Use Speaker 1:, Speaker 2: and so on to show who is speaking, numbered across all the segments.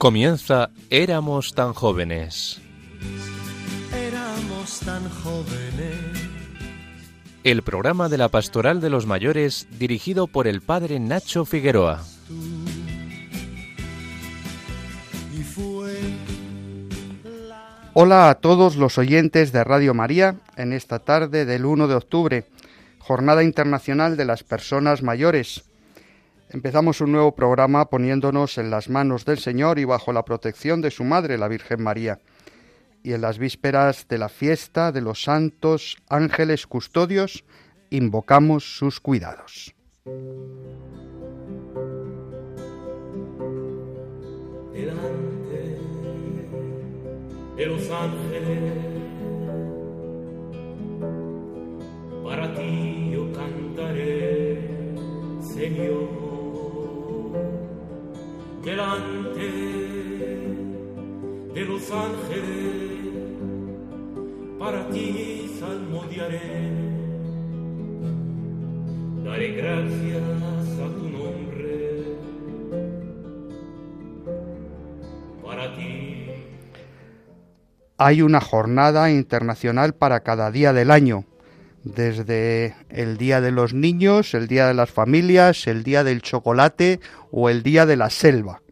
Speaker 1: Comienza Éramos tan jóvenes.
Speaker 2: Éramos tan jóvenes.
Speaker 1: El programa de la Pastoral de los Mayores dirigido por el padre Nacho Figueroa.
Speaker 3: Hola a todos los oyentes de Radio María en esta tarde del 1 de octubre, Jornada Internacional de las Personas Mayores. Empezamos un nuevo programa poniéndonos en las manos del Señor y bajo la protección de su Madre, la Virgen María. Y en las vísperas de la fiesta de los santos ángeles custodios, invocamos sus cuidados.
Speaker 4: delante de los ángeles. Para ti yo cantaré, Señor. Delante de los ángeles, para ti salmodiaré. Daré gracias a tu nombre para ti.
Speaker 3: Hay una jornada internacional para cada día del año, desde el Día de los Niños, el Día de las Familias, el Día del Chocolate o el Día de la Selva.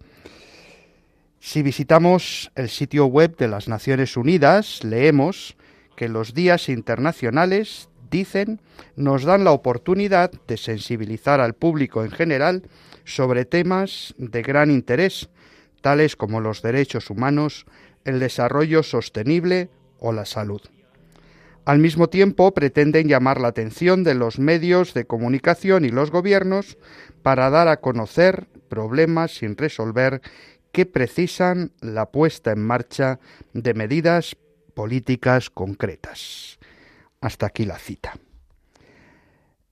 Speaker 3: Si visitamos el sitio web de las Naciones Unidas, leemos que los días internacionales, dicen, nos dan la oportunidad de sensibilizar al público en general sobre temas de gran interés, tales como los derechos humanos, el desarrollo sostenible o la salud. Al mismo tiempo, pretenden llamar la atención de los medios de comunicación y los gobiernos para dar a conocer problemas sin resolver que precisan la puesta en marcha de medidas políticas concretas. Hasta aquí la cita.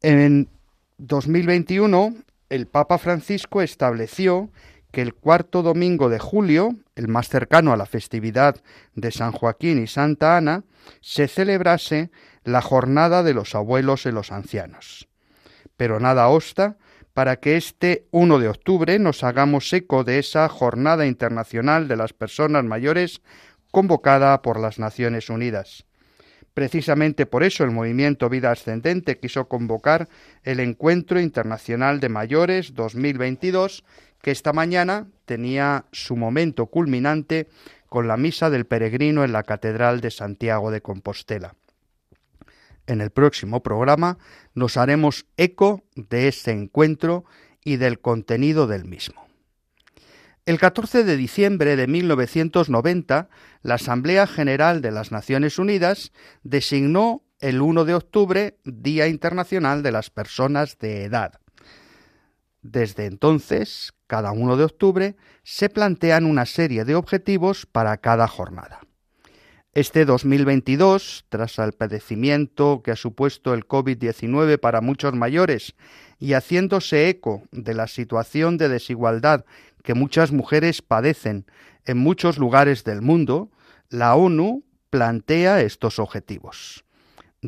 Speaker 3: En 2021, el Papa Francisco estableció que el cuarto domingo de julio, el más cercano a la festividad de San Joaquín y Santa Ana, se celebrase la jornada de los abuelos y los ancianos. Pero nada obsta para que este 1 de octubre nos hagamos eco de esa Jornada Internacional de las Personas Mayores convocada por las Naciones Unidas. Precisamente por eso el movimiento Vida Ascendente quiso convocar el Encuentro Internacional de Mayores 2022, que esta mañana tenía su momento culminante con la misa del peregrino en la Catedral de Santiago de Compostela. En el próximo programa nos haremos eco de ese encuentro y del contenido del mismo. El 14 de diciembre de 1990, la Asamblea General de las Naciones Unidas designó el 1 de octubre Día Internacional de las Personas de Edad. Desde entonces, cada 1 de octubre, se plantean una serie de objetivos para cada jornada. Este 2022, tras el padecimiento que ha supuesto el COVID-19 para muchos mayores y haciéndose eco de la situación de desigualdad que muchas mujeres padecen en muchos lugares del mundo, la ONU plantea estos objetivos.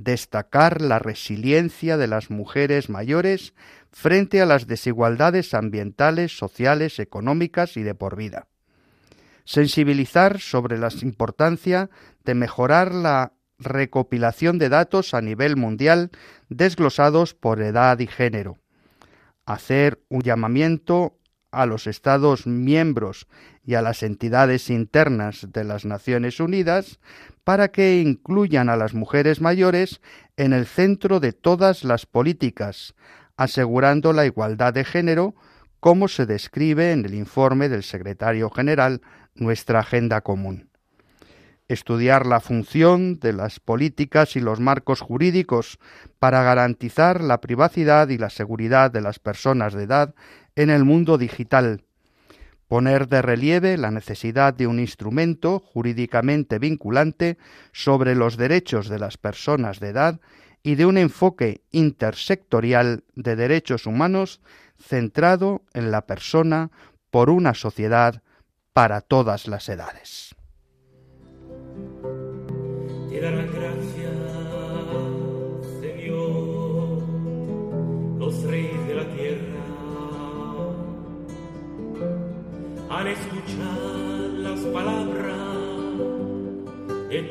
Speaker 3: Destacar la resiliencia de las mujeres mayores frente a las desigualdades ambientales, sociales, económicas y de por vida. Sensibilizar sobre la importancia de mejorar la recopilación de datos a nivel mundial desglosados por edad y género. Hacer un llamamiento a los Estados miembros y a las entidades internas de las Naciones Unidas para que incluyan a las mujeres mayores en el centro de todas las políticas, asegurando la igualdad de género, como se describe en el informe del secretario general Nuestra Agenda Común. Estudiar la función de las políticas y los marcos jurídicos para garantizar la privacidad y la seguridad de las personas de edad en el mundo digital. Poner de relieve la necesidad de un instrumento jurídicamente vinculante sobre los derechos de las personas de edad y de un enfoque intersectorial de derechos humanos centrado en la persona por una sociedad para todas las edades.
Speaker 4: Señor, los reyes de la tierra. al escuchar las palabras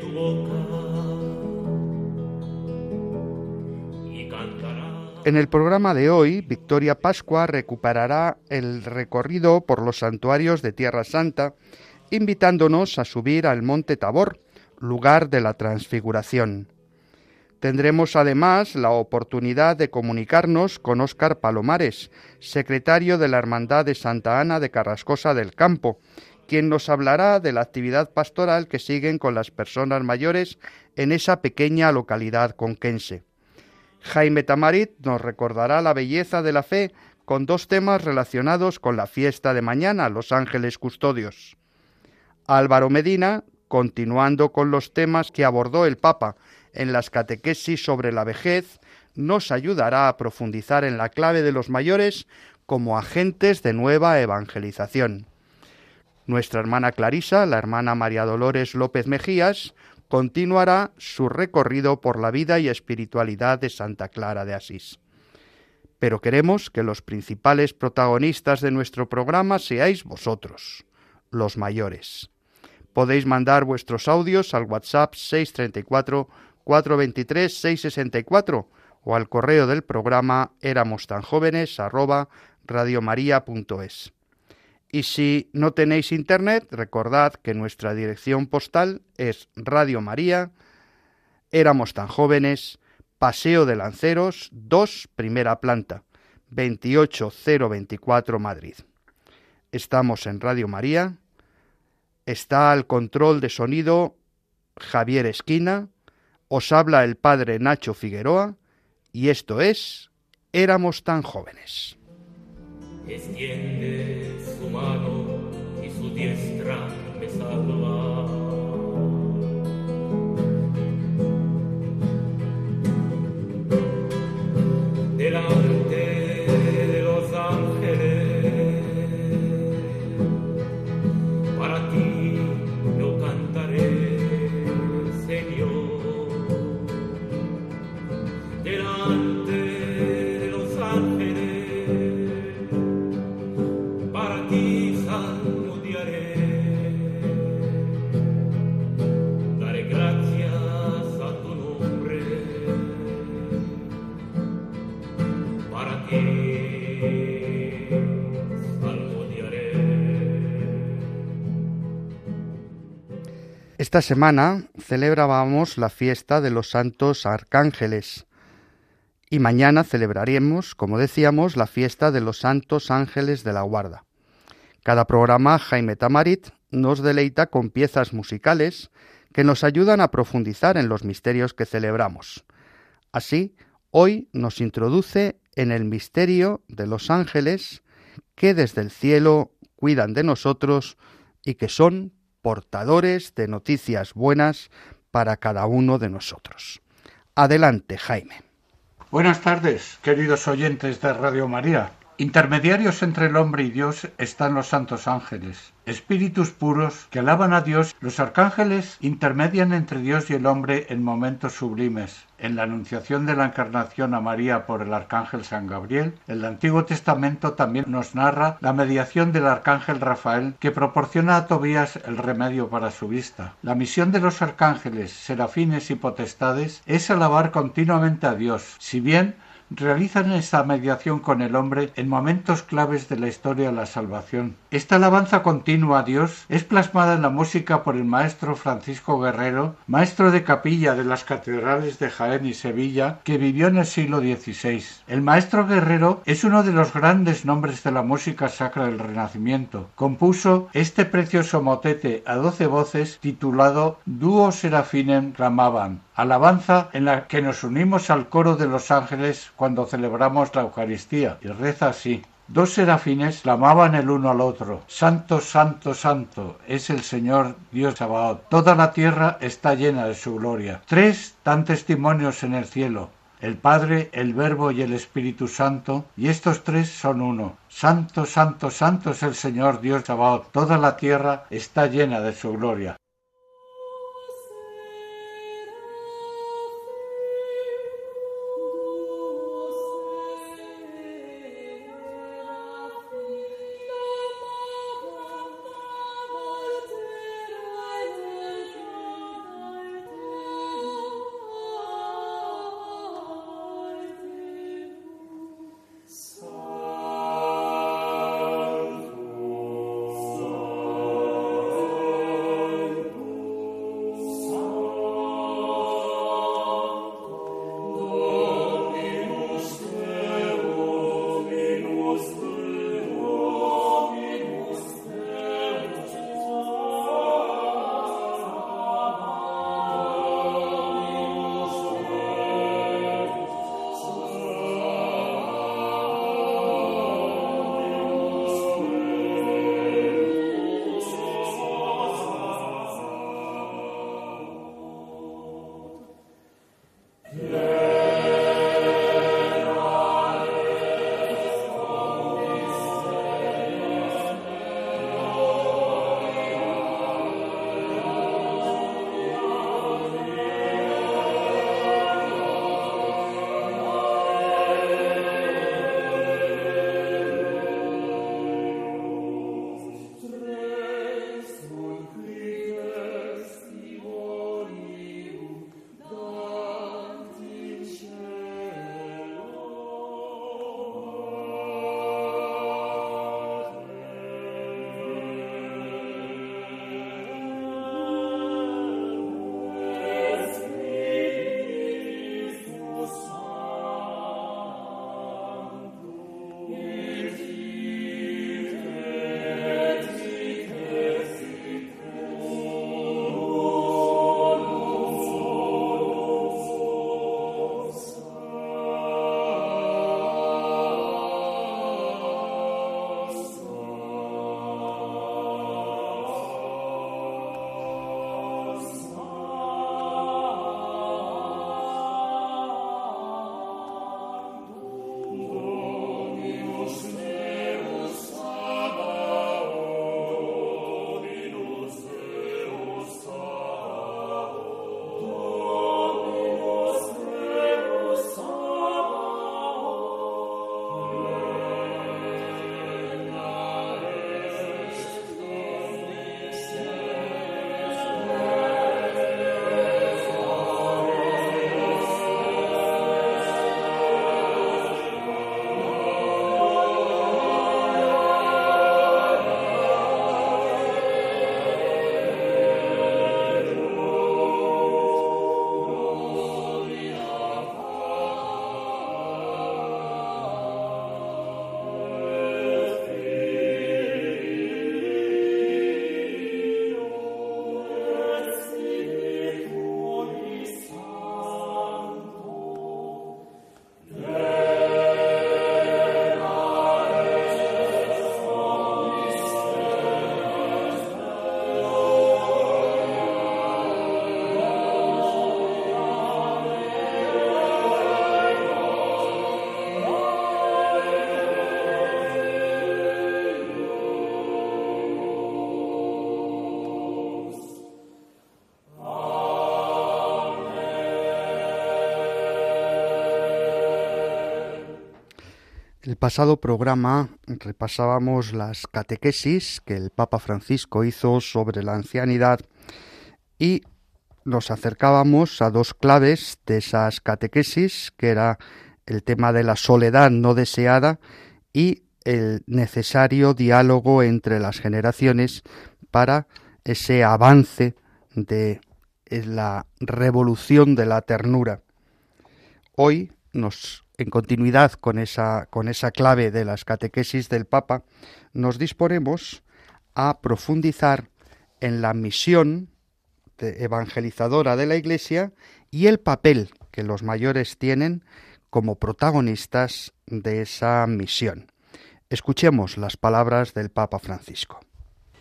Speaker 4: tu boca.
Speaker 3: En el programa de hoy, Victoria Pascua recuperará el recorrido por los santuarios de Tierra Santa, invitándonos a subir al Monte Tabor, lugar de la transfiguración. Tendremos además la oportunidad de comunicarnos con Óscar Palomares, secretario de la Hermandad de Santa Ana de Carrascosa del Campo, quien nos hablará de la actividad pastoral que siguen con las personas mayores en esa pequeña localidad conquense. Jaime Tamarit nos recordará la belleza de la fe con dos temas relacionados con la fiesta de mañana, los ángeles custodios. Álvaro Medina, continuando con los temas que abordó el Papa en las catequesis sobre la vejez, nos ayudará a profundizar en la clave de los mayores como agentes de nueva evangelización. Nuestra hermana Clarisa, la hermana María Dolores López Mejías, continuará su recorrido por la vida y espiritualidad de Santa Clara de Asís. Pero queremos que los principales protagonistas de nuestro programa seáis vosotros, los mayores. Podéis mandar vuestros audios al WhatsApp 634 423 664 o al correo del programa éramos tan jóvenes. Y si no tenéis internet, recordad que nuestra dirección postal es Radio María, éramos tan jóvenes, Paseo de Lanceros 2, primera planta, 28024 Madrid. Estamos en Radio María. Está al control de sonido Javier Esquina. Os habla el padre Nacho Figueroa y esto es Éramos tan jóvenes. Esta semana celebrábamos la fiesta de los santos arcángeles y mañana celebraremos, como decíamos, la fiesta de los santos ángeles de la guarda. Cada programa Jaime Tamarit nos deleita con piezas musicales que nos ayudan a profundizar en los misterios que celebramos. Así, hoy nos introduce en el misterio de los ángeles que desde el cielo cuidan de nosotros y que son portadores de noticias buenas para cada uno de nosotros. Adelante, Jaime.
Speaker 5: Buenas tardes, queridos oyentes de Radio María. Intermediarios entre el hombre y Dios están los santos ángeles, espíritus puros que alaban a Dios. Los arcángeles intermedian entre Dios y el hombre en momentos sublimes. En la anunciación de la encarnación a María por el arcángel San Gabriel, el Antiguo Testamento también nos narra la mediación del arcángel Rafael que proporciona a Tobías el remedio para su vista. La misión de los arcángeles, serafines y potestades es alabar continuamente a Dios, si bien realizan esta mediación con el hombre en momentos claves de la historia de la salvación. Esta alabanza continua a Dios es plasmada en la música por el maestro Francisco Guerrero, maestro de capilla de las catedrales de Jaén y Sevilla, que vivió en el siglo XVI. El maestro Guerrero es uno de los grandes nombres de la música sacra del Renacimiento. Compuso este precioso motete a doce voces titulado Duo Serafinem alabanza en la que nos unimos al coro de los ángeles cuando celebramos la Eucaristía, y reza así. Dos serafines clamaban el uno al otro, Santo, Santo, Santo, es el Señor Dios Sabaoth. Toda la tierra está llena de su gloria. Tres dan testimonios en el cielo, el Padre, el Verbo y el Espíritu Santo, y estos tres son uno. Santo, Santo, Santo es el Señor Dios Sabaoth. Toda la tierra está llena de su gloria.
Speaker 3: Pasado programa repasábamos las catequesis que el Papa Francisco hizo sobre la ancianidad y nos acercábamos a dos claves de esas catequesis, que era el tema de la soledad no deseada y el necesario diálogo entre las generaciones para ese avance de la revolución de la ternura. Hoy nos en continuidad con esa, con esa clave de las catequesis del Papa, nos disponemos a profundizar en la misión evangelizadora de la Iglesia y el papel que los mayores tienen como protagonistas de esa misión. Escuchemos las palabras del Papa Francisco.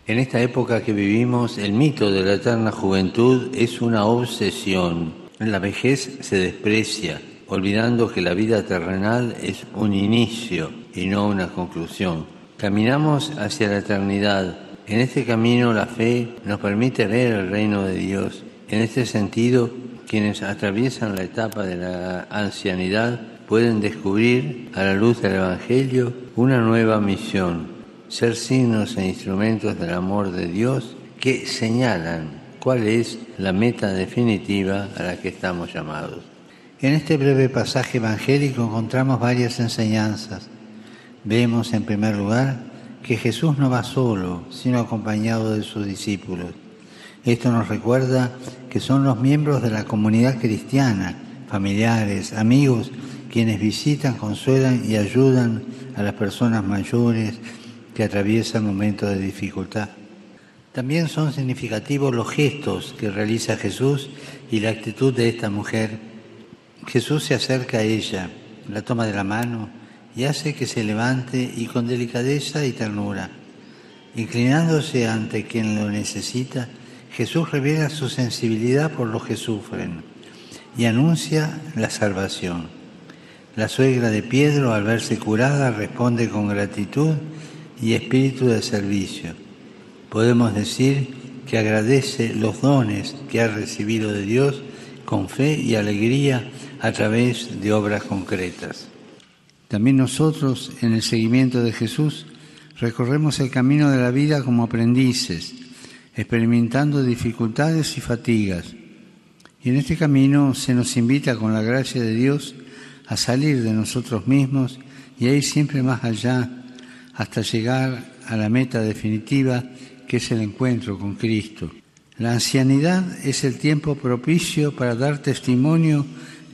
Speaker 6: En esta época que vivimos, el mito de la eterna juventud es una obsesión. La vejez se desprecia, olvidando que la vida terrenal es un inicio y no una conclusión. Caminamos hacia la eternidad. En este camino la fe nos permite ver el reino de Dios. En este sentido, quienes atraviesan la etapa de la ancianidad pueden descubrir a la luz del Evangelio una nueva misión, ser signos e instrumentos del amor de Dios que señalan cuál es la meta definitiva a la que estamos llamados.
Speaker 7: En este breve pasaje evangélico encontramos varias enseñanzas. Vemos en primer lugar que Jesús no va solo, sino acompañado de sus discípulos. Esto nos recuerda que son los miembros de la comunidad cristiana, familiares, amigos, quienes visitan, consuelan y ayudan a las personas mayores que atraviesan momentos de dificultad. También son significativos los gestos que realiza Jesús y la actitud de esta mujer. Jesús se acerca a ella, la toma de la mano y hace que se levante y con delicadeza y ternura. Inclinándose ante quien lo necesita, Jesús revela su sensibilidad por los que sufren y anuncia la salvación. La suegra de Pedro, al verse curada, responde con gratitud y espíritu de servicio. Podemos decir que agradece los dones que ha recibido de Dios con fe y alegría a través de obras concretas. También nosotros, en el seguimiento de Jesús, recorremos el camino de la vida como aprendices, experimentando dificultades y fatigas. Y en este camino se nos invita con la gracia de Dios a salir de nosotros mismos y a ir siempre más allá hasta llegar a la meta definitiva que es el encuentro con Cristo. La ancianidad es el tiempo propicio para dar testimonio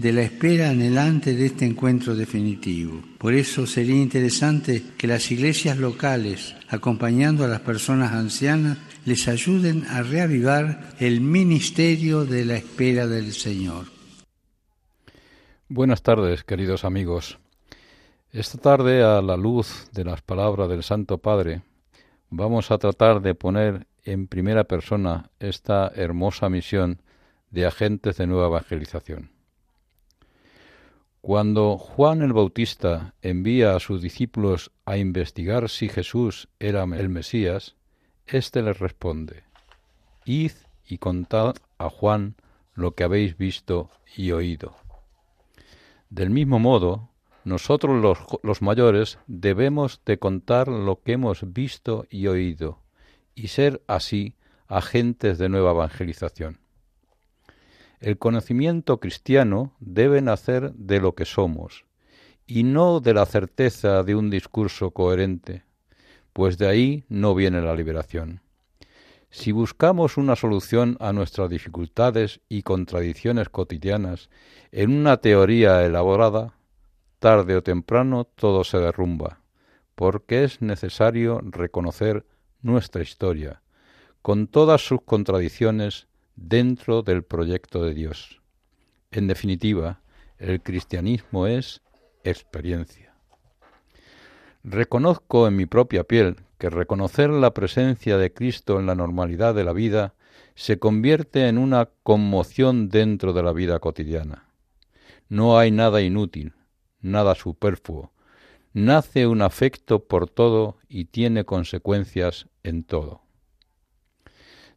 Speaker 7: de la espera anhelante de este encuentro definitivo. Por eso sería interesante que las iglesias locales, acompañando a las personas ancianas, les ayuden a reavivar el ministerio de la espera del Señor.
Speaker 8: Buenas tardes, queridos amigos. Esta tarde, a la luz de las palabras del Santo Padre, vamos a tratar de poner en primera persona esta hermosa misión de agentes de nueva evangelización. Cuando Juan el Bautista envía a sus discípulos a investigar si Jesús era el Mesías, éste les responde, Id y contad a Juan lo que habéis visto y oído. Del mismo modo, nosotros los, los, mayores debemos de contar lo que hemos visto y oído, y ser así agentes de nueva evangelización. El conocimiento cristiano debe nacer de lo que somos, y no de la certeza de un discurso coherente, pues de ahí no viene la liberación. Si buscamos una solución a nuestras dificultades y contradicciones cotidianas en una teoría elaborada, tarde o temprano todo se derrumba, porque es necesario reconocer nuestra historia, con todas sus contradicciones dentro del proyecto de Dios. En definitiva, el cristianismo es experiencia. Reconozco en mi propia piel que reconocer la presencia de Cristo en la normalidad de la vida se convierte en una conmoción dentro de la vida cotidiana. No hay nada inútil, nada superfluo. Nace un afecto por todo y tiene consecuencias en todo.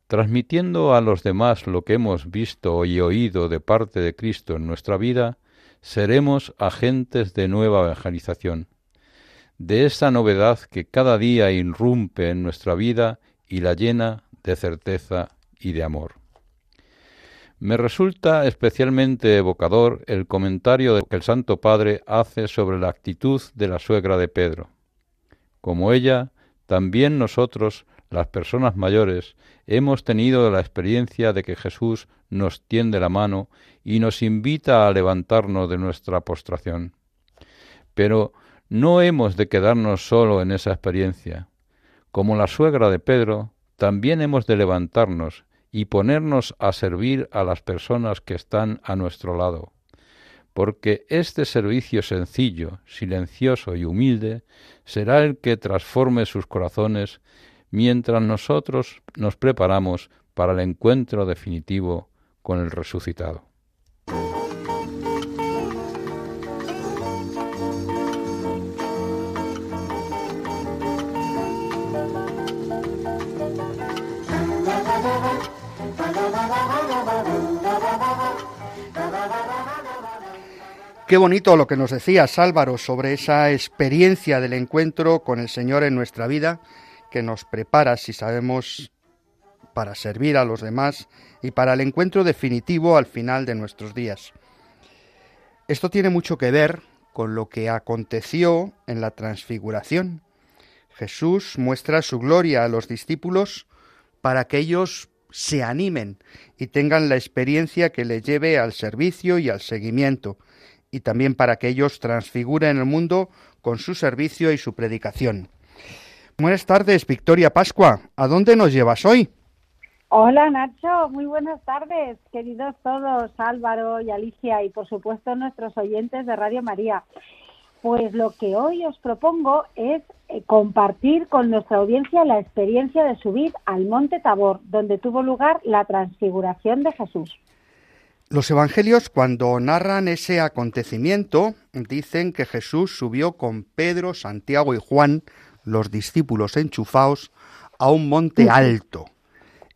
Speaker 8: Transmitiendo a los demás lo que hemos visto y oído de parte de Cristo en nuestra vida, seremos agentes de nueva evangelización de esa novedad que cada día irrumpe en nuestra vida y la llena de certeza y de amor. Me resulta especialmente evocador el comentario que el Santo Padre hace sobre la actitud de la suegra de Pedro. Como ella, también nosotros, las personas mayores, hemos tenido la experiencia de que Jesús nos tiende la mano y nos invita a levantarnos de nuestra postración. Pero no hemos de quedarnos solo en esa experiencia. Como la suegra de Pedro, también hemos de levantarnos y ponernos a servir a las personas que están a nuestro lado, porque este servicio sencillo, silencioso y humilde será el que transforme sus corazones mientras nosotros nos preparamos para el encuentro definitivo con el resucitado.
Speaker 3: Qué bonito lo que nos decías Álvaro sobre esa experiencia del encuentro con el Señor en nuestra vida que nos prepara, si sabemos, para servir a los demás y para el encuentro definitivo al final de nuestros días. Esto tiene mucho que ver con lo que aconteció en la transfiguración. Jesús muestra su gloria a los discípulos para que ellos se animen y tengan la experiencia que les lleve al servicio y al seguimiento, y también para que ellos transfiguren el mundo con su servicio y su predicación. Buenas tardes, Victoria Pascua. ¿A dónde nos llevas hoy?
Speaker 9: Hola Nacho, muy buenas tardes, queridos todos, Álvaro y Alicia y por supuesto nuestros oyentes de Radio María. Pues lo que hoy os propongo es eh, compartir con nuestra audiencia la experiencia de subir al Monte Tabor, donde tuvo lugar la transfiguración de Jesús.
Speaker 3: Los evangelios cuando narran ese acontecimiento dicen que Jesús subió con Pedro, Santiago y Juan, los discípulos enchufados, a un monte alto.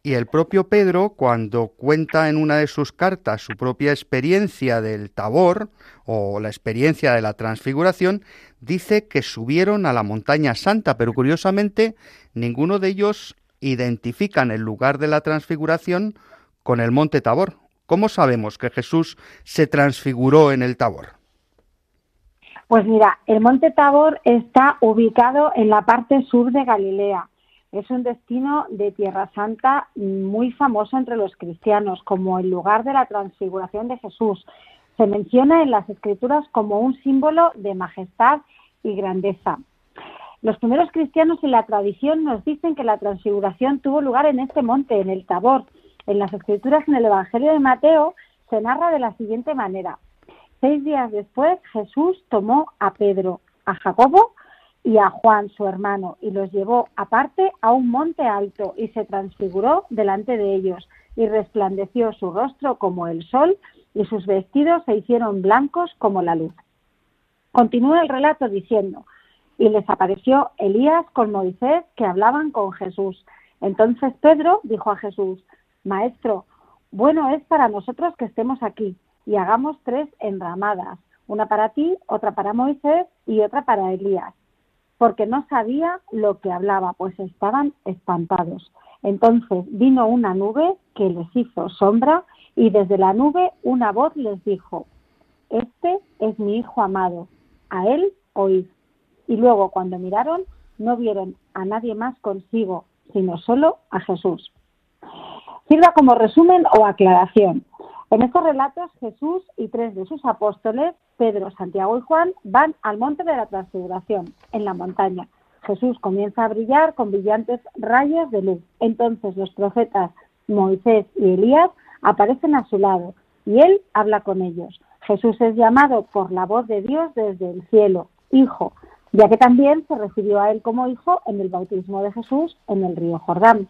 Speaker 3: Y el propio Pedro, cuando cuenta en una de sus cartas su propia experiencia del tabor o la experiencia de la transfiguración, dice que subieron a la montaña santa, pero curiosamente ninguno de ellos identifican el lugar de la transfiguración con el monte Tabor, ¿Cómo sabemos que Jesús se transfiguró en el Tabor?
Speaker 9: Pues mira, el monte Tabor está ubicado en la parte sur de Galilea. Es un destino de Tierra Santa muy famoso entre los cristianos como el lugar de la transfiguración de Jesús. Se menciona en las escrituras como un símbolo de majestad y grandeza. Los primeros cristianos y la tradición nos dicen que la transfiguración tuvo lugar en este monte, en el Tabor, en las escrituras, en el Evangelio de Mateo, se narra de la siguiente manera. Seis días después, Jesús tomó a Pedro, a Jacobo y a Juan, su hermano, y los llevó aparte a un monte alto y se transfiguró delante de ellos, y resplandeció su rostro como el sol, y sus vestidos se hicieron blancos como la luz. Continúa el relato diciendo, y les apareció Elías con Moisés que hablaban con Jesús. Entonces Pedro dijo a Jesús, Maestro, bueno es para nosotros que estemos aquí y hagamos tres enramadas, una para ti, otra para Moisés y otra para Elías, porque no sabía lo que hablaba, pues estaban espantados. Entonces vino una nube que les hizo sombra y desde la nube una voz les dijo, Este es mi Hijo amado, a él oíd. Y luego cuando miraron no vieron a nadie más consigo, sino solo a Jesús sirva como resumen o aclaración. En estos relatos, Jesús y tres de sus apóstoles, Pedro, Santiago y Juan, van al monte de la transfiguración, en la montaña. Jesús comienza a brillar con brillantes rayos de luz. Entonces los profetas Moisés y Elías aparecen a su lado y él habla con ellos. Jesús es llamado por la voz de Dios desde el cielo, Hijo, ya que también se refirió a él como Hijo en el bautismo de Jesús en el río Jordán.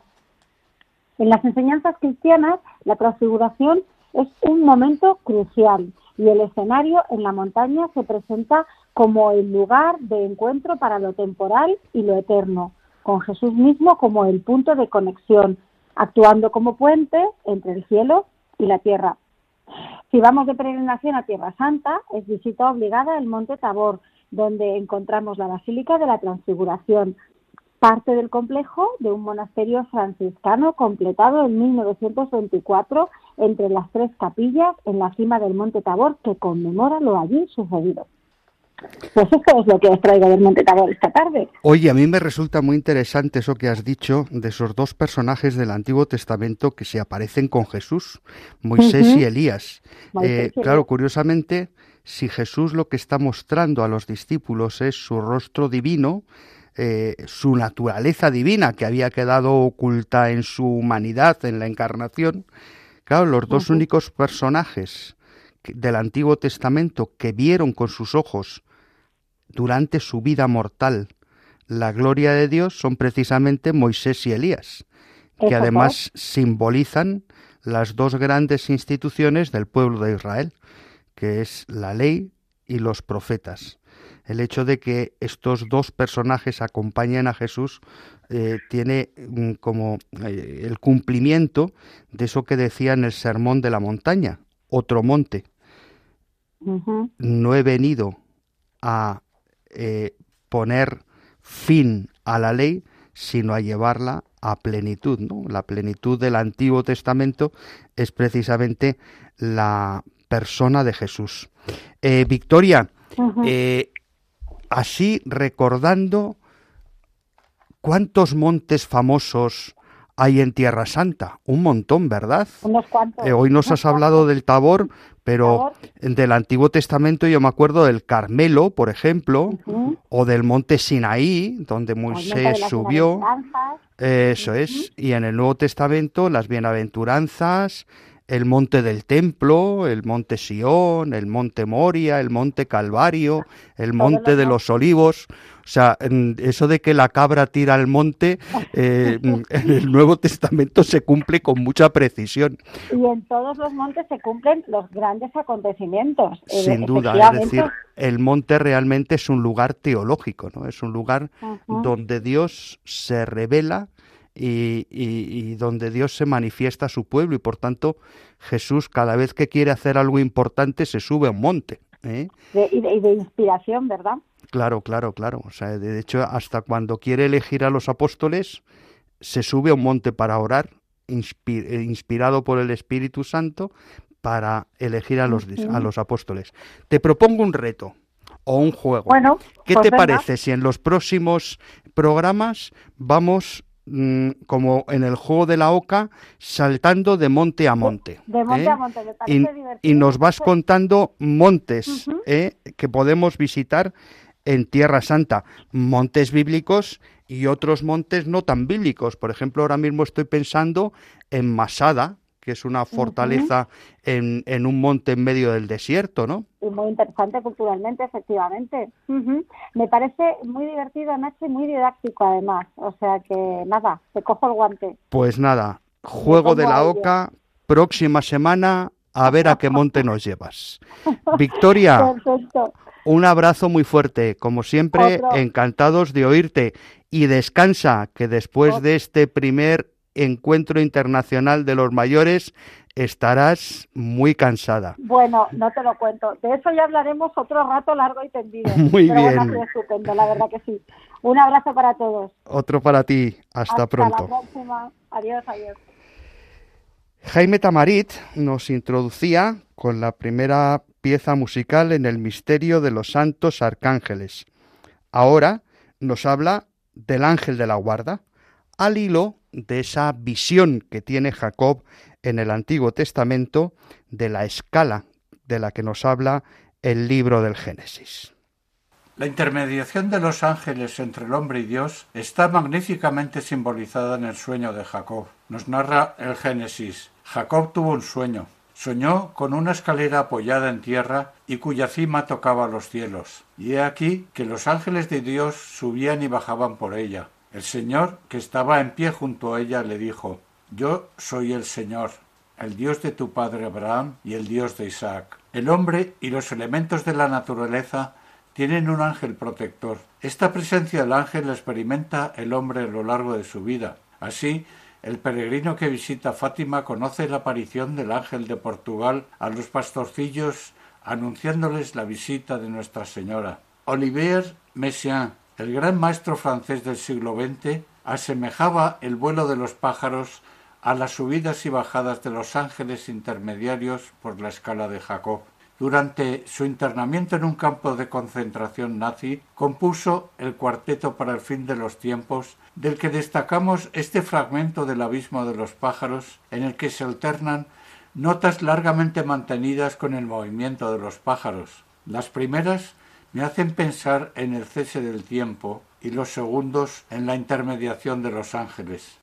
Speaker 9: En las enseñanzas cristianas, la transfiguración es un momento crucial y el escenario en la montaña se presenta como el lugar de encuentro para lo temporal y lo eterno, con Jesús mismo como el punto de conexión, actuando como puente entre el cielo y la tierra. Si vamos de peregrinación a Tierra Santa, es visita obligada el Monte Tabor, donde encontramos la Basílica de la Transfiguración, parte del complejo de un monasterio franciscano completado en 1924 entre las tres capillas en la cima del Monte Tabor que conmemora lo allí sucedido. Pues esto es lo que os traigo del Monte Tabor esta tarde.
Speaker 3: Oye, a mí me resulta muy interesante eso que has dicho de esos dos personajes del Antiguo Testamento que se aparecen con Jesús, Moisés y Elías. Eh, claro, curiosamente, si Jesús lo que está mostrando a los discípulos es su rostro divino, eh, su naturaleza divina que había quedado oculta en su humanidad, en la encarnación. Claro, los dos únicos personajes del Antiguo Testamento que vieron con sus ojos durante su vida mortal la gloria de Dios son precisamente Moisés y Elías, que además simbolizan las dos grandes instituciones del pueblo de Israel, que es la ley y los profetas. El hecho de que estos dos personajes acompañen a Jesús eh, tiene mm, como eh, el cumplimiento de eso que decía en el Sermón de la Montaña, otro monte. No he venido a eh, poner fin a la ley, sino a llevarla a plenitud. ¿no? La plenitud del Antiguo Testamento es precisamente la persona de Jesús. Victoria, así recordando cuántos montes famosos hay en Tierra Santa. Un montón, ¿verdad?
Speaker 9: Unos cuantos.
Speaker 3: Eh, hoy nos has hablado del Tabor, pero del Antiguo Testamento yo me acuerdo del Carmelo, por ejemplo, o del monte Sinaí, donde Moisés subió. Eso es. Y en el Nuevo Testamento las bienaventuranzas, el monte del templo, el monte Sión, el monte Moria, el monte Calvario, el monte de los olivos. O sea, eso de que la cabra tira al monte, eh, en el Nuevo Testamento se cumple con mucha precisión.
Speaker 9: Y en todos los montes se cumplen los grandes acontecimientos.
Speaker 3: Eh, Sin duda, es decir, el monte realmente es un lugar teológico, ¿no? Es un lugar donde Dios se revela y, donde Dios se manifiesta a su pueblo y por tanto Jesús cada vez que quiere hacer algo importante se sube a un monte. ¿Eh?
Speaker 9: y, de, inspiración, ¿verdad?
Speaker 3: Claro, claro, claro. O sea, de hecho, hasta cuando quiere elegir a los apóstoles, se sube a un monte para orar, eh, inspirado por el Espíritu Santo, para elegir a los, a los apóstoles. Te propongo un reto o un juego.
Speaker 9: Bueno,
Speaker 3: ¿Qué
Speaker 9: pues
Speaker 3: te parece si en los próximos programas vamos Mm, como en el juego de la oca, saltando de monte a monte.
Speaker 9: De, monte
Speaker 3: ¿eh?
Speaker 9: a monte,
Speaker 3: y, nos vas contando montes ¿eh? que podemos visitar en Tierra Santa, montes bíblicos y otros montes no tan bíblicos. Por ejemplo, ahora mismo estoy pensando en Masada, que es una fortaleza en, en, un monte en medio del desierto, ¿no?
Speaker 9: Y muy interesante culturalmente, efectivamente. Me parece muy divertido, Nacho, y muy didáctico además. O sea que nada, te cojo el guante.
Speaker 3: Pues nada, juego de la oca, próxima semana, a ver a qué monte nos llevas. Victoria, un abrazo muy fuerte, como siempre, encantados de oírte. Y descansa, que después de este primer encuentro internacional de los mayores, estarás muy cansada.
Speaker 9: Bueno, no te lo cuento. De eso ya hablaremos otro rato largo y tendido.
Speaker 3: Muy bien.
Speaker 9: la verdad que sí. Un abrazo para todos.
Speaker 3: Otro para ti. Hasta, pronto.
Speaker 9: Hasta la próxima. Adiós, adiós.
Speaker 3: Jaime Tamarit nos introducía con la primera pieza musical en el misterio de los santos arcángeles. Ahora nos habla del ángel de la guarda, al hilo de esa visión que tiene Jacob en el Antiguo Testamento de la escala de la que nos habla el libro del Génesis.
Speaker 5: La intermediación de los ángeles entre el hombre y Dios está magníficamente simbolizada en el sueño de Jacob. Nos narra el Génesis. Jacob tuvo un sueño. Soñó con una escalera apoyada en tierra y cuya cima tocaba los cielos. Y he aquí que los ángeles de Dios subían y bajaban por ella. El Señor, que estaba en pie junto a ella, le dijo, Yo soy el Señor, el Dios de tu padre Abraham y el Dios de Isaac. El hombre y los elementos de la naturaleza tienen un ángel protector. Esta presencia del ángel la experimenta el hombre a lo largo de su vida. Así, el peregrino que visita Fátima conoce la aparición del ángel de Portugal a los pastorcillos anunciándoles la visita de Nuestra Señora. Olivier Messiaen, el gran maestro francés del siglo XX, asemejaba el vuelo de los pájaros a las subidas y bajadas de los ángeles intermediarios por la escala de Jacob. Durante su internamiento en un campo de concentración nazi, compuso el Cuarteto para el fin de los tiempos, del que destacamos este fragmento del Abismo de los pájaros, en el que se alternan notas largamente mantenidas con el movimiento de los pájaros. Las primeras me hacen pensar en el cese del tiempo y los segundos en la intermediación de los ángeles.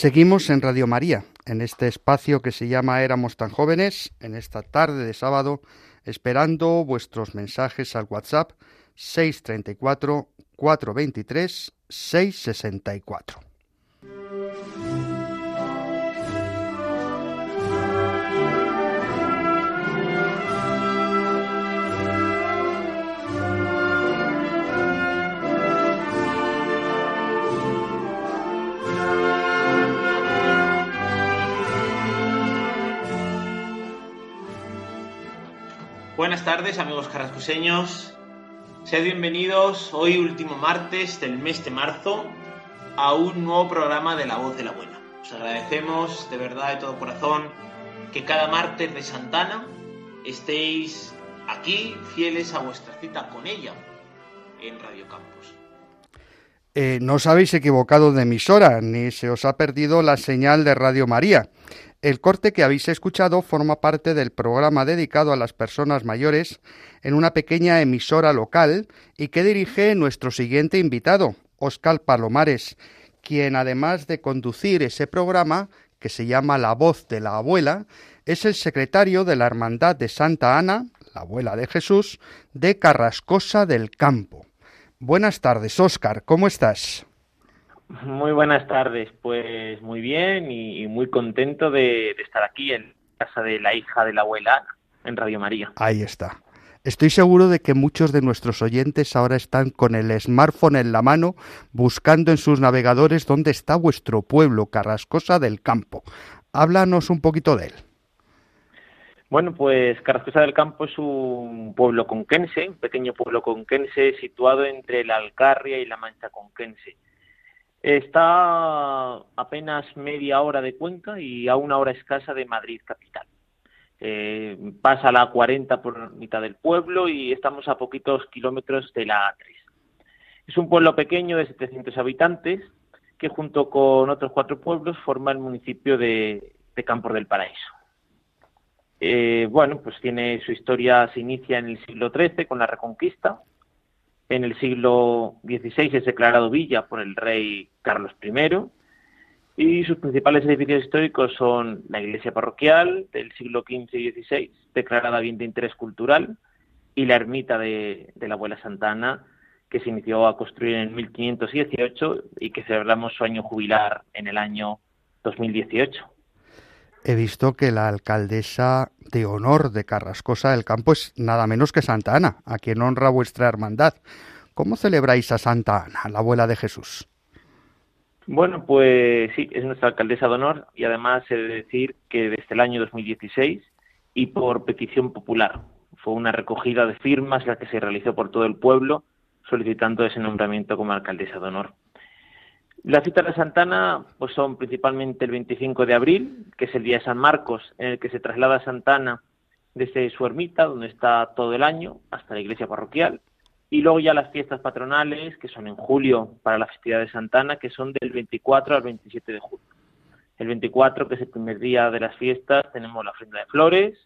Speaker 3: Seguimos en Radio María, en este espacio que se llama Éramos tan jóvenes, en esta tarde de sábado, esperando vuestros mensajes al WhatsApp 634 423 664.
Speaker 10: Buenas tardes amigos carrascoseños, Sed bienvenidos hoy último martes del mes de marzo a un nuevo programa de La Voz de la Buena. Os agradecemos de verdad de todo corazón que cada martes de Santana estéis aquí fieles a vuestra cita con ella en Radio Campos.
Speaker 3: Eh, no os habéis equivocado de emisora, ni se os ha perdido la señal de Radio María. El corte que habéis escuchado forma parte del programa dedicado a las personas mayores en una pequeña emisora local y que dirige nuestro siguiente invitado, Óscar Palomares, quien además de conducir ese programa, que se llama La voz de la abuela, es el secretario de la Hermandad de Santa Ana, la abuela de Jesús, de Carrascosa del Campo. Buenas tardes, Óscar, ¿cómo estás?
Speaker 10: Muy buenas tardes, pues muy bien y, muy contento de, estar aquí en casa de la hija de la abuela en Radio María.
Speaker 3: Ahí está. Estoy seguro de que muchos de nuestros oyentes ahora están con el smartphone en la mano buscando en sus navegadores dónde está vuestro pueblo, Carrascosa del Campo. Háblanos un poquito de él.
Speaker 10: Bueno, pues Carrascosa del Campo es un pueblo conquense, un pequeño pueblo conquense situado entre la Alcarria y la Mancha conquense Está apenas media hora de Cuenca y a una hora escasa de Madrid capital. Eh, pasa la 40 por mitad del pueblo y estamos a poquitos kilómetros de la A3. Es un pueblo pequeño de 700 habitantes que junto con otros cuatro pueblos forma el municipio de, Campos del Paraíso. Eh, bueno, pues tiene su historia, se inicia en el siglo XIII con la Reconquista, en el siglo XVI es declarado villa por el rey Carlos I y sus principales edificios históricos son la iglesia parroquial del siglo XV y XVI, declarada bien de interés cultural, y la ermita de, la abuela Santana, que se inició a construir en 1518 y que celebramos su año jubilar en el año 2018.
Speaker 3: He visto que la alcaldesa de honor de Carrascosa del Campo es nada menos que Santa Ana, a quien honra vuestra hermandad. ¿Cómo celebráis a Santa Ana, la abuela de Jesús?
Speaker 10: Bueno, pues sí, es nuestra alcaldesa de honor y además he de decir que desde el año 2016 y por petición popular fue una recogida de firmas la que se realizó por todo el pueblo solicitando ese nombramiento como alcaldesa de honor. Las citas de Santana pues son principalmente el 25 de abril, que es el día de San Marcos, en el que se traslada Santana desde su ermita, donde está todo el año, hasta la iglesia parroquial. Y luego ya las fiestas patronales, que son en julio para la festividad de Santana, que son del 24 al 27 de julio. El 24, que es el primer día de las fiestas, tenemos la ofrenda de flores.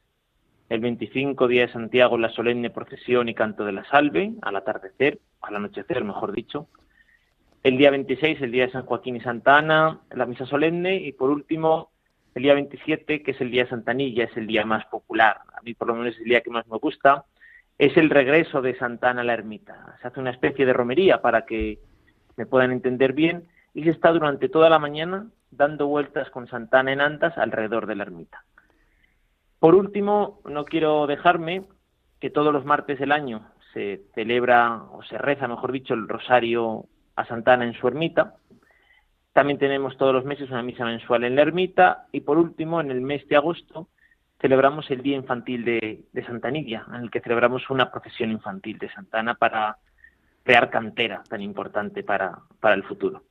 Speaker 10: El 25, día de Santiago, la solemne procesión y canto de la salve, al atardecer, al anochecer, mejor dicho el día 26, el día de San Joaquín y Santa Ana, la misa solemne, y por último, el día 27, que es el día de Santanilla, es el día más popular, a mí por lo menos es el día que más me gusta, es el regreso de Santa Ana a la ermita. Se hace una especie de romería para que me puedan entender bien, y se está durante toda la mañana dando vueltas con Santana en andas alrededor de la ermita. Por último, no quiero dejarme que todos los martes del año se celebra o se reza, mejor dicho, el rosario a Santana en su ermita. También tenemos todos los meses una misa mensual en la ermita y por último, en el mes de agosto, celebramos el Día Infantil de, de Santanilla, en el que celebramos una procesión infantil de Santana para crear cantera tan importante para, para el futuro.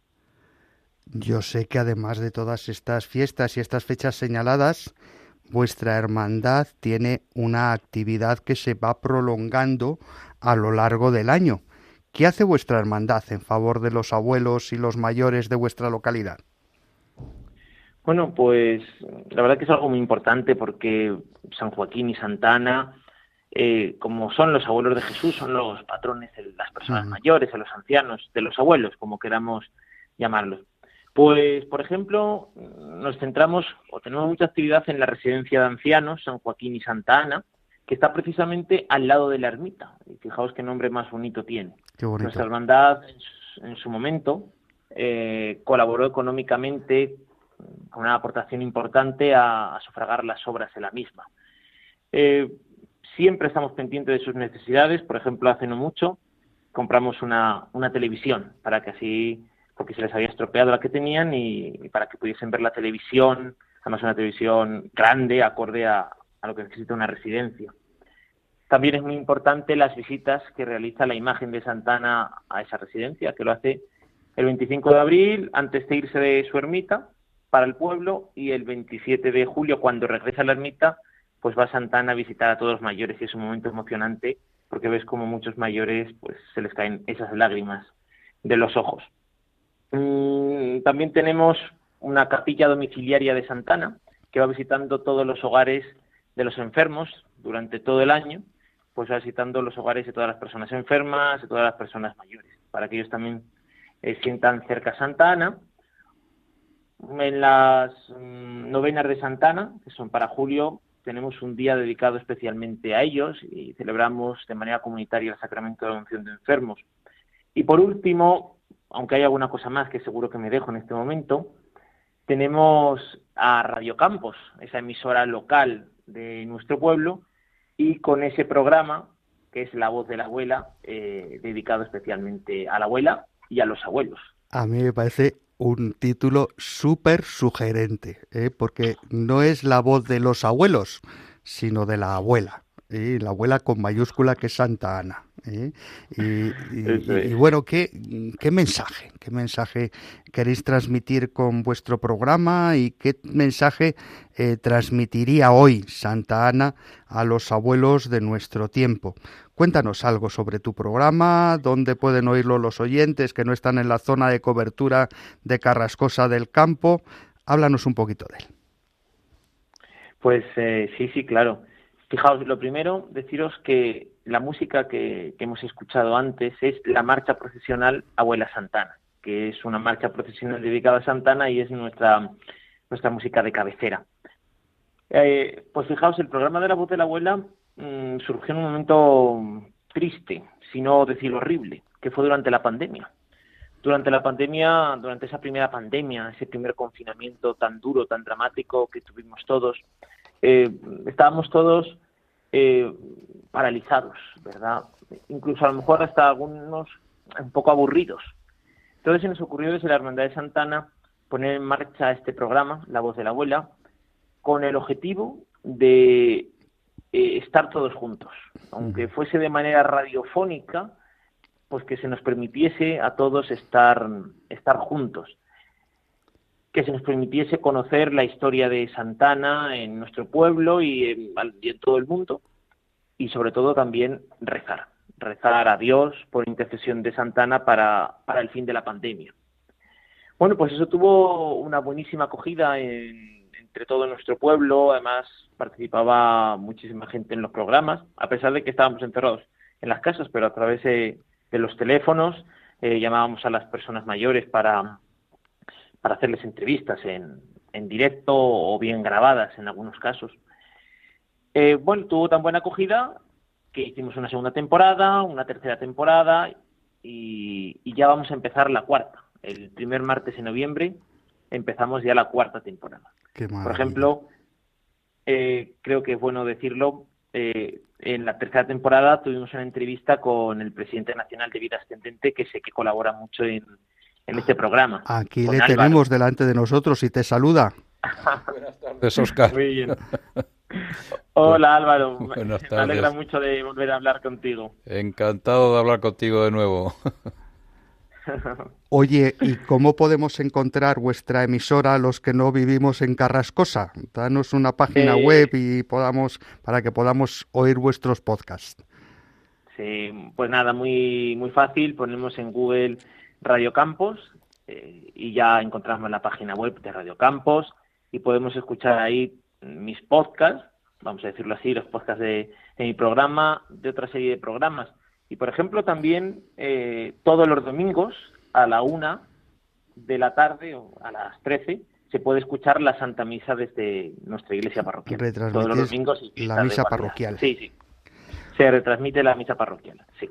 Speaker 3: Yo sé que además de todas estas fiestas y estas fechas señaladas, vuestra hermandad tiene una actividad que se va prolongando a lo largo del año. ¿Qué hace vuestra hermandad en favor de los abuelos y los mayores de vuestra localidad?
Speaker 10: Bueno, pues la verdad que es algo muy importante porque San Joaquín y Santana, eh, como son los abuelos de Jesús, son los patrones de las personas mayores, de los ancianos, de los abuelos, como queramos llamarlos. Pues, por ejemplo, nos centramos o tenemos mucha actividad en la residencia de ancianos San Joaquín y Santa Ana, que está precisamente al lado de la ermita. Y fijaos qué nombre más bonito tiene. Nuestra hermandad, en su momento, eh, colaboró económicamente con una aportación importante a, sufragar las obras de la misma. Eh, siempre estamos pendientes de sus necesidades. Por ejemplo, hace no mucho compramos una, una televisión para que así, porque se les había estropeado la que tenían y, para que pudiesen ver la televisión, además una televisión grande, acorde a, a lo que necesita una residencia. También es muy importante las visitas que realiza la imagen de Santana a esa residencia, que lo hace el 25 de abril, antes de irse de su ermita, para el pueblo, y el 27 de julio, cuando regresa a la ermita, pues va Santana a visitar a todos los mayores y es un momento emocionante porque ves como muchos mayores pues se les caen esas lágrimas de los ojos. Mm, también tenemos una capilla domiciliaria de Santana que va visitando todos los hogares de los enfermos durante todo el año, pues visitando los hogares de todas las personas enfermas, de todas las personas mayores, para que ellos también eh, sientan cerca Santa Ana. En las mm, novenas de Santana, que son para julio, tenemos un día dedicado especialmente a ellos y celebramos de manera comunitaria el sacramento de la unción de enfermos. Y por último, aunque hay alguna cosa más que seguro que me dejo en este momento, tenemos a Radio Campos, esa emisora local de nuestro pueblo, y con ese programa, que es La Voz de la Abuela, eh, dedicado especialmente a la abuela y a los abuelos.
Speaker 3: A mí me parece un título súper sugerente, ¿eh? porque no es la voz de los abuelos, sino de la abuela. ¿Eh? La abuela con mayúscula que es Santa Ana. ¿eh? Y, bueno, ¿qué, ¿qué mensaje? ¿Qué mensaje queréis transmitir con vuestro programa y qué mensaje transmitiría hoy Santa Ana a los abuelos de nuestro tiempo? Cuéntanos algo sobre tu programa, dónde pueden oírlo los oyentes que no están en la zona de cobertura de Carrascosa del Campo. Háblanos un poquito de él.
Speaker 10: Pues eh, sí, sí, claro. Fijaos, lo primero, deciros que la música que, hemos escuchado antes es la marcha procesional Abuela Santana, que es una marcha procesional dedicada a Santana y es nuestra, nuestra música de cabecera. Eh, pues fijaos, el programa de la voz de la abuela Mm, surgió en un momento triste, si no decir horrible, que fue durante la pandemia. Durante la pandemia, durante esa primera pandemia, ese primer confinamiento tan duro, tan dramático que tuvimos todos, eh, estábamos todos eh, paralizados, ¿verdad? Incluso a lo mejor hasta algunos un poco aburridos. Entonces se nos ocurrió desde la Hermandad de Santana poner en marcha este programa, La Voz de la Abuela, con el objetivo de eh, estar todos juntos. Aunque fuese de manera radiofónica, pues que se nos permitiese a todos estar, estar juntos. Que se nos permitiese conocer la historia de Santana en nuestro pueblo y en, todo el mundo. Y sobre todo también rezar. Rezar a Dios por intercesión de Santana para, para el fin de la pandemia. Bueno, pues eso tuvo una buenísima acogida en, entre todo nuestro pueblo, además participaba muchísima gente en los programas, a pesar de que estábamos encerrados en las casas, pero a través de, los teléfonos eh, llamábamos a las personas mayores para, para hacerles entrevistas en, en directo o bien grabadas en algunos casos. Eh, bueno, tuvo tan buena acogida que hicimos una segunda temporada, una tercera temporada y, y ya vamos a empezar la cuarta. El primer martes de noviembre empezamos ya la cuarta temporada. Por ejemplo, eh, creo que es bueno decirlo, eh, en la tercera temporada tuvimos una entrevista con el presidente nacional de Vida Ascendente, que sé que colabora mucho en, este programa.
Speaker 3: Aquí le tenemos delante de nosotros y te saluda.
Speaker 8: Buenas tardes, Oscar.
Speaker 10: Muy bien. Hola Álvaro, me alegra mucho de volver a hablar contigo.
Speaker 8: Encantado de hablar contigo de nuevo.
Speaker 3: Oye, ¿y cómo podemos encontrar vuestra emisora los que no vivimos en Carrascosa? Danos una página eh, web y podamos para que podamos oír vuestros podcasts.
Speaker 10: Sí, pues nada, muy muy fácil. Ponemos en Google Radio Campos eh, y ya encontramos la página web de Radio Campos y podemos escuchar ahí mis podcasts, vamos a decirlo así, los podcasts de mi programa, de otra serie de programas y, por ejemplo, también eh, todos los domingos a la una de la tarde, a las 13, se puede escuchar la Santa Misa desde nuestra iglesia parroquial.
Speaker 3: Todos los domingos la misa parroquial.
Speaker 10: Sí, sí. Se retransmite la misa parroquial, sí.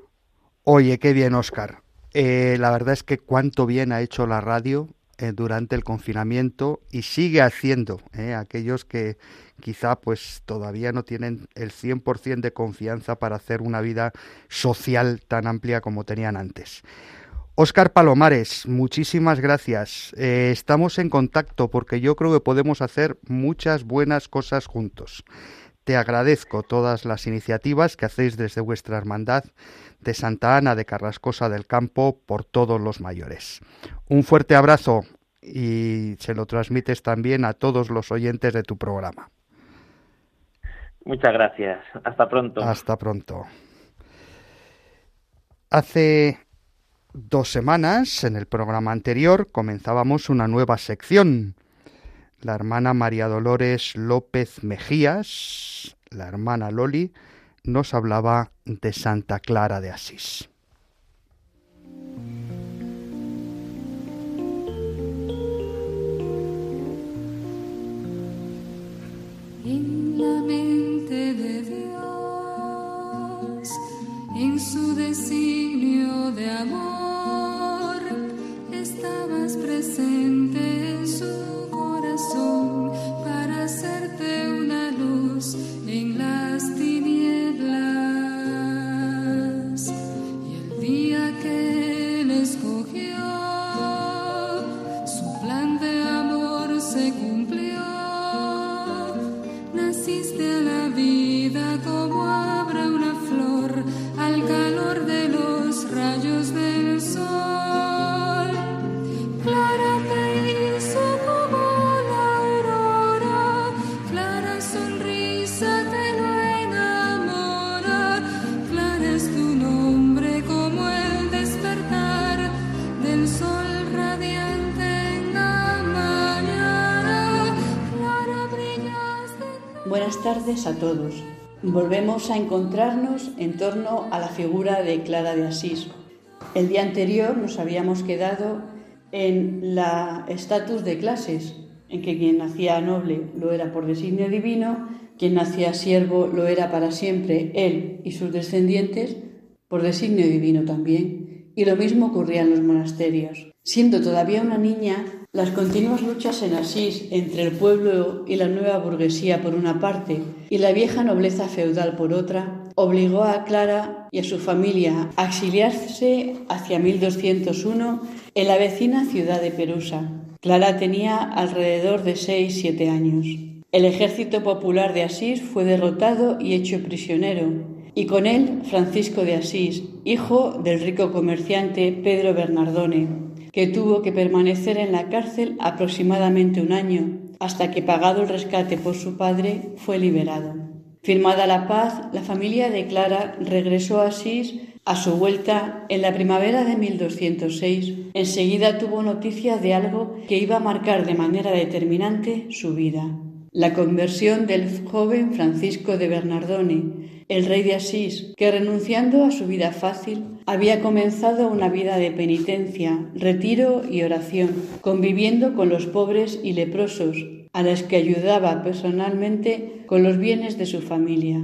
Speaker 3: Oye, qué bien, Óscar. Eh, la verdad es que cuánto bien ha hecho la radio eh, durante el confinamiento y sigue haciendo. Eh, aquellos que quizá pues todavía no tienen el 100% de confianza para hacer una vida social tan amplia como tenían antes. Óscar Palomares, muchísimas gracias. Estamos en contacto porque yo creo que podemos hacer muchas buenas cosas juntos. Te agradezco todas las iniciativas que hacéis desde vuestra hermandad de Santa Ana de Carrascosa del Campo por todos los mayores. Un fuerte abrazo y se lo transmites también a todos los oyentes de tu programa.
Speaker 10: Muchas gracias. Hasta pronto.
Speaker 3: Hasta pronto. Hace dos semanas, en el programa anterior, comenzábamos una nueva sección. La hermana María Dolores López Mejías, la hermana Loli, nos hablaba de Santa Clara de Asís.
Speaker 11: En la mente de Dios, en su designio de amor estabas presente en su corazón para hacerte una luz en las
Speaker 12: Buenas tardes a todos. Volvemos a encontrarnos en torno a la figura de Clara de Asís. El día anterior nos habíamos quedado en la estatus de clases, en que quien nacía noble lo era por designio divino, quien nacía siervo lo era para siempre, él y sus descendientes, por designio divino también. Y lo mismo ocurría en los monasterios. Siendo todavía una niña, las continuas luchas en Asís entre el pueblo y la nueva burguesía por una parte y la vieja nobleza feudal por otra, obligó a Clara y a su familia a exiliarse hacia 1201 en la vecina ciudad de Perusa. Clara tenía alrededor de 6-7 años. El ejército popular de Asís fue derrotado y hecho prisionero, y con él Francisco de Asís, hijo del rico comerciante Pedro Bernardone, que tuvo que permanecer en la cárcel aproximadamente un año, hasta que pagado el rescate por su padre, fue liberado. Firmada la paz, la familia de Clara regresó a Asís a su vuelta en la primavera de 1206. Enseguida tuvo noticia de algo que iba a marcar de manera determinante su vida. La conversión del joven Francisco de Bernardone, el rey de Asís, que renunciando a su vida fácil, había comenzado una vida de penitencia, retiro y oración, conviviendo con los pobres y leprosos, a las que ayudaba personalmente con los bienes de su familia.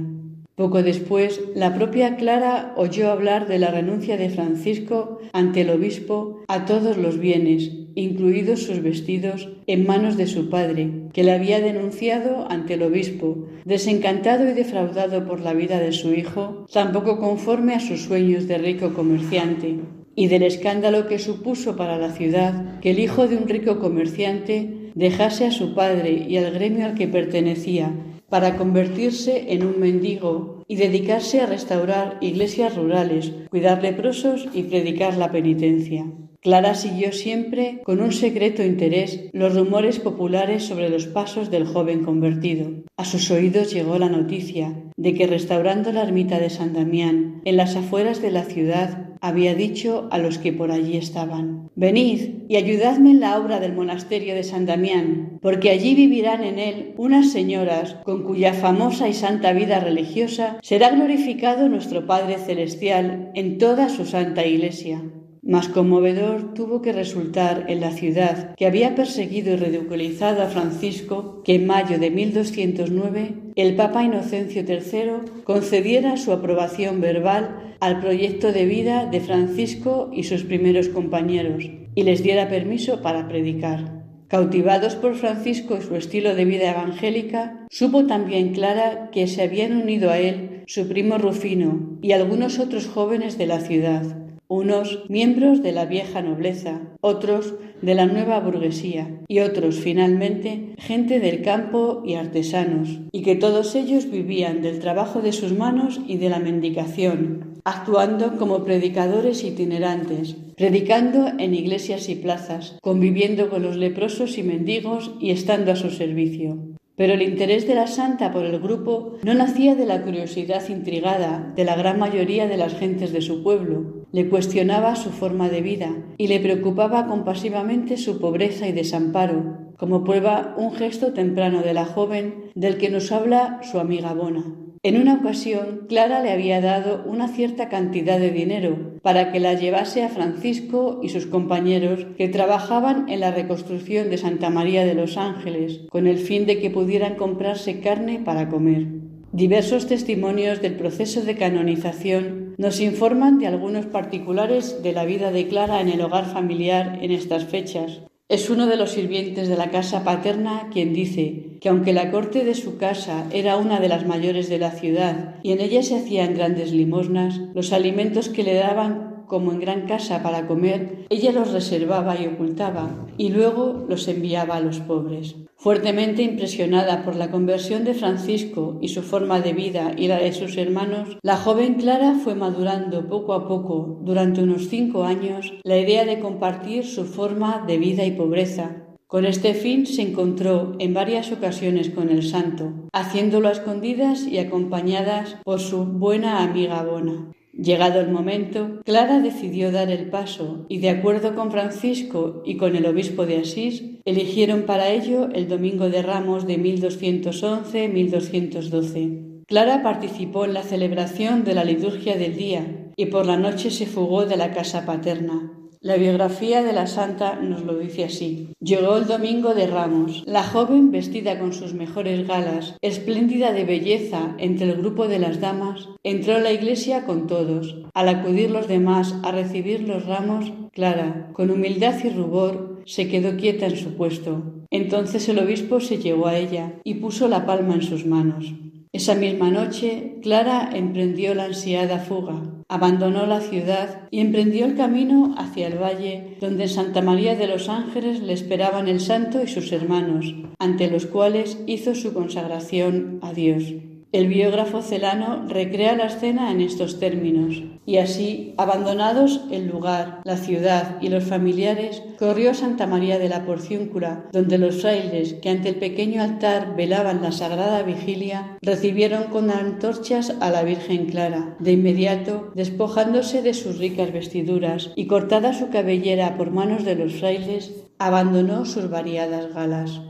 Speaker 12: Poco después, la propia Clara oyó hablar de la renuncia de Francisco ante el obispo a todos los bienes, incluidos sus vestidos, en manos de su padre, que le había denunciado ante el obispo, desencantado y defraudado por la vida de su hijo, tampoco conforme a sus sueños de rico comerciante, y del escándalo que supuso para la ciudad que el hijo de un rico comerciante dejase a su padre y al gremio al que pertenecía para convertirse en un mendigo y dedicarse a restaurar iglesias rurales, cuidar leprosos y predicar la penitencia. Clara siguió siempre con un secreto interés los rumores populares sobre los pasos del joven convertido. A sus oídos llegó la noticia de que restaurando la ermita de San Damián en las afueras de la ciudad había dicho a los que por allí estaban, Venid y ayudadme en la obra del monasterio de San Damián, porque allí vivirán en él unas señoras con cuya famosa y santa vida religiosa será glorificado nuestro Padre Celestial en toda su santa iglesia. Más conmovedor tuvo que resultar en la ciudad que había perseguido y ridiculizado a Francisco que en mayo de 1209 el Papa Inocencio III concediera su aprobación verbal al proyecto de vida de Francisco y sus primeros compañeros y les diera permiso para predicar. Cautivados por Francisco y su estilo de vida evangélica, supo también Clara que se habían unido a él su primo Rufino y algunos otros jóvenes de la ciudad, unos miembros de la vieja nobleza, otros de la nueva burguesía y otros finalmente gente del campo y artesanos, y que todos ellos vivían del trabajo de sus manos y de la mendicación, actuando como predicadores itinerantes, predicando en iglesias y plazas, conviviendo con los leprosos y mendigos y estando a su servicio. Pero el interés de la santa por el grupo no nacía de la curiosidad intrigada de la gran mayoría de las gentes de su pueblo. Le cuestionaba su forma de vida y le preocupaba compasivamente su pobreza y desamparo, como prueba un gesto temprano de la joven del que nos habla su amiga Bona. En una ocasión, Clara le había dado una cierta cantidad de dinero para que la llevase a Francisco y sus compañeros que trabajaban en la reconstrucción de Santa María de los Ángeles, con el fin de que pudieran comprarse carne para comer. Diversos testimonios del proceso de canonización nos informan de algunos particulares de la vida de Clara en el hogar familiar en estas fechas, es uno de los sirvientes de la casa paterna quien dice que aunque la corte de su casa era una de las mayores de la ciudad y en ella se hacían grandes limosnas, los alimentos que le daban como en gran casa para comer, ella los reservaba y ocultaba, y luego los enviaba a los pobres. Fuertemente impresionada por la conversión de Francisco y su forma de vida y la de sus hermanos, la joven Clara fue madurando poco a poco, durante unos cinco años, la idea de compartir su forma de vida y pobreza, con este fin se encontró en varias ocasiones con el santo, haciéndolo a escondidas y acompañadas por su buena amiga Bona. Llegado el momento, Clara decidió dar el paso y, de acuerdo con Francisco y con el obispo de Asís, eligieron para ello el Domingo de Ramos de 1211-1212. Clara participó en la celebración de la liturgia del día y por la noche se fugó de la casa paterna. La biografía de la santa nos lo dice así. Llegó el domingo de Ramos. La joven, vestida con sus mejores galas, espléndida de belleza entre el grupo de las damas, entró a la iglesia con todos. Al acudir los demás a recibir los ramos, Clara, con humildad y rubor, se quedó quieta en su puesto. Entonces el obispo se llegó a ella y puso la palma en sus manos. Esa misma noche, Clara emprendió la ansiada fuga, abandonó la ciudad y emprendió el camino hacia el valle, donde en Santa María de los Ángeles le esperaban el santo y sus hermanos, ante los cuales hizo su consagración a Dios. El biógrafo celano recrea la escena en estos términos, y así, abandonados el lugar, la ciudad y los familiares, corrió Santa María de la Porciúncula, donde los frailes que ante el pequeño altar velaban la sagrada vigilia, recibieron con antorchas a la Virgen Clara. De inmediato, despojándose de sus ricas vestiduras y cortada su cabellera por manos de los frailes, abandonó sus variadas galas.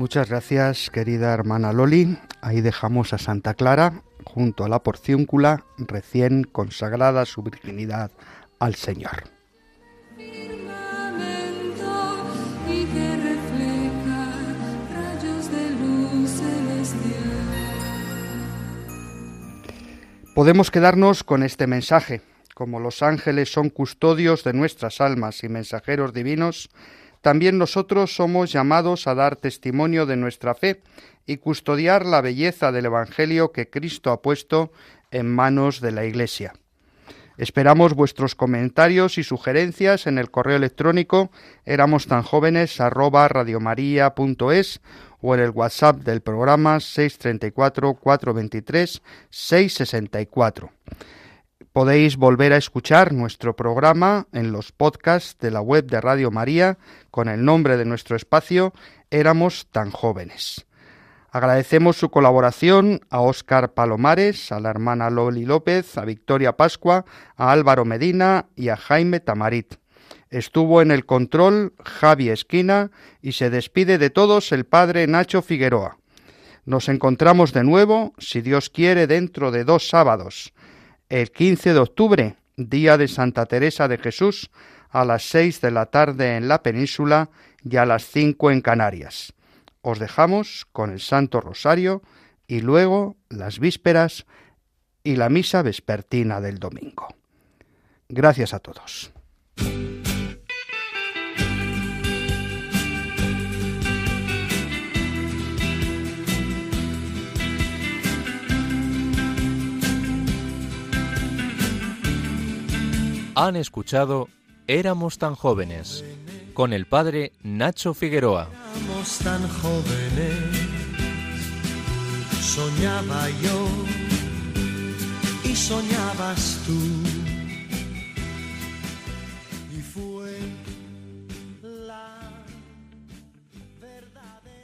Speaker 3: Muchas gracias, querida hermana Loli. Ahí dejamos a Santa Clara junto a la porciúncula, recién consagrada su virginidad al Señor. Podemos quedarnos con este mensaje. Como los ángeles son custodios de nuestras almas y mensajeros divinos, también nosotros somos llamados a dar testimonio de nuestra fe y custodiar la belleza del Evangelio que Cristo ha puesto en manos de la Iglesia. Esperamos vuestros comentarios y sugerencias en el correo electrónico éramos tan jóvenes arroba o en el WhatsApp del programa 634 423 664. Podéis volver a escuchar nuestro programa en los podcasts de la web de Radio María con el nombre de nuestro espacio Éramos tan jóvenes. Agradecemos su colaboración a Óscar Palomares, a la hermana Loli López, a Victoria Pascua, a Álvaro Medina y a Jaime Tamarit. Estuvo en el control Javi Esquina y se despide de todos el padre Nacho Figueroa. Nos encontramos de nuevo, si Dios quiere, dentro de dos sábados, el 15 de octubre, día de Santa Teresa de Jesús, a las seis de la tarde en la península y a las cinco en Canarias. Os dejamos con el Santo Rosario y luego las vísperas y la misa vespertina del domingo. Gracias a todos.
Speaker 1: Han escuchado Éramos tan jóvenes con el padre Nacho Figueroa.
Speaker 2: Éramos tan jóvenes, soñaba yo y soñabas tú.